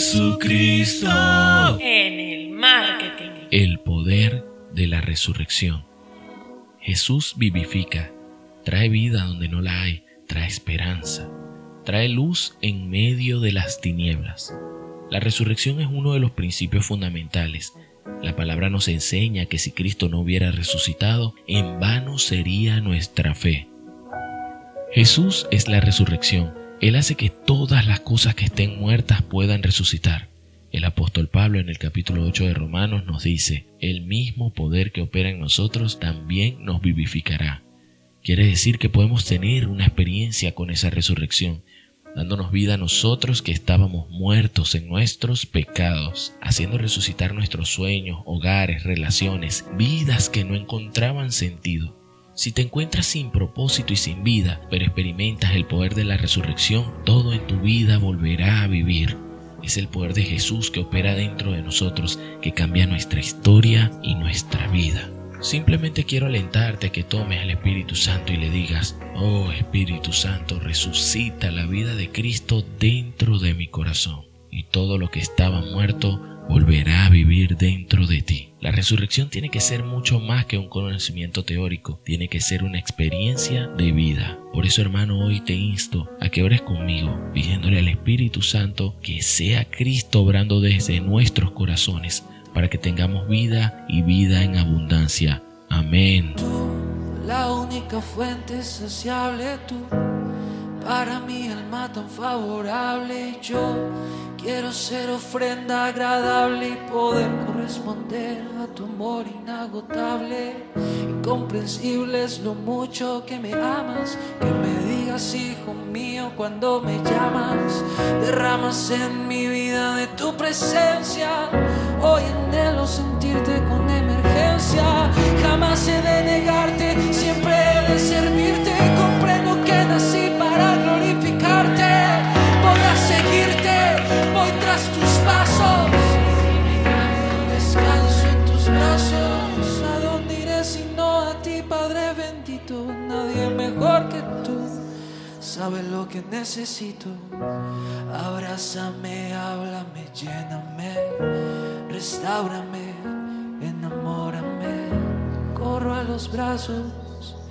Jesucristo. En el marketing. El poder de la resurrección. Jesús vivifica, trae vida donde no la hay, trae esperanza, trae luz en medio de las tinieblas. La resurrección es uno de los principios fundamentales. La palabra nos enseña que si Cristo no hubiera resucitado, en vano sería nuestra fe. Jesús es la resurrección. Él hace que todas las cosas que estén muertas puedan resucitar. El apóstol Pablo en el capítulo 8 de Romanos nos dice, el mismo poder que opera en nosotros también nos vivificará. Quiere decir que podemos tener una experiencia con esa resurrección, dándonos vida a nosotros que estábamos muertos en nuestros pecados, haciendo resucitar nuestros sueños, hogares, relaciones, vidas que no encontraban sentido. Si te encuentras sin propósito y sin vida, pero experimentas el poder de la resurrección, todo en tu vida volverá a vivir. Es el poder de Jesús que opera dentro de nosotros, que cambia nuestra historia y nuestra vida. Simplemente quiero alentarte a que tomes al Espíritu Santo y le digas, oh Espíritu Santo, resucita la vida de Cristo dentro de mi corazón, y todo lo que estaba muerto volverá a vivir dentro de ti. La resurrección tiene que ser mucho más que un conocimiento teórico, tiene que ser una experiencia de vida. Por eso hermano, hoy te insto a que ores conmigo, pidiéndole al Espíritu Santo que sea Cristo obrando desde nuestros corazones para que tengamos vida y vida en abundancia. Amén. la única fuente saciable, tú, para mi alma tan favorable. Yo quiero ser ofrenda agradable y poder corresponder a tu amor inagotable. Incomprensible es lo mucho que me amas, que me digas, hijo mío, cuando me llamas. Derramas en mi vida de tu presencia Hoy anhelo sentirte con emergencia. Jamás he de negarte, siempre he de servirte. Nadie mejor que tú. Sabe lo que necesito. Abrázame, háblame, lléname restaurame, enamórame, corro a los brazos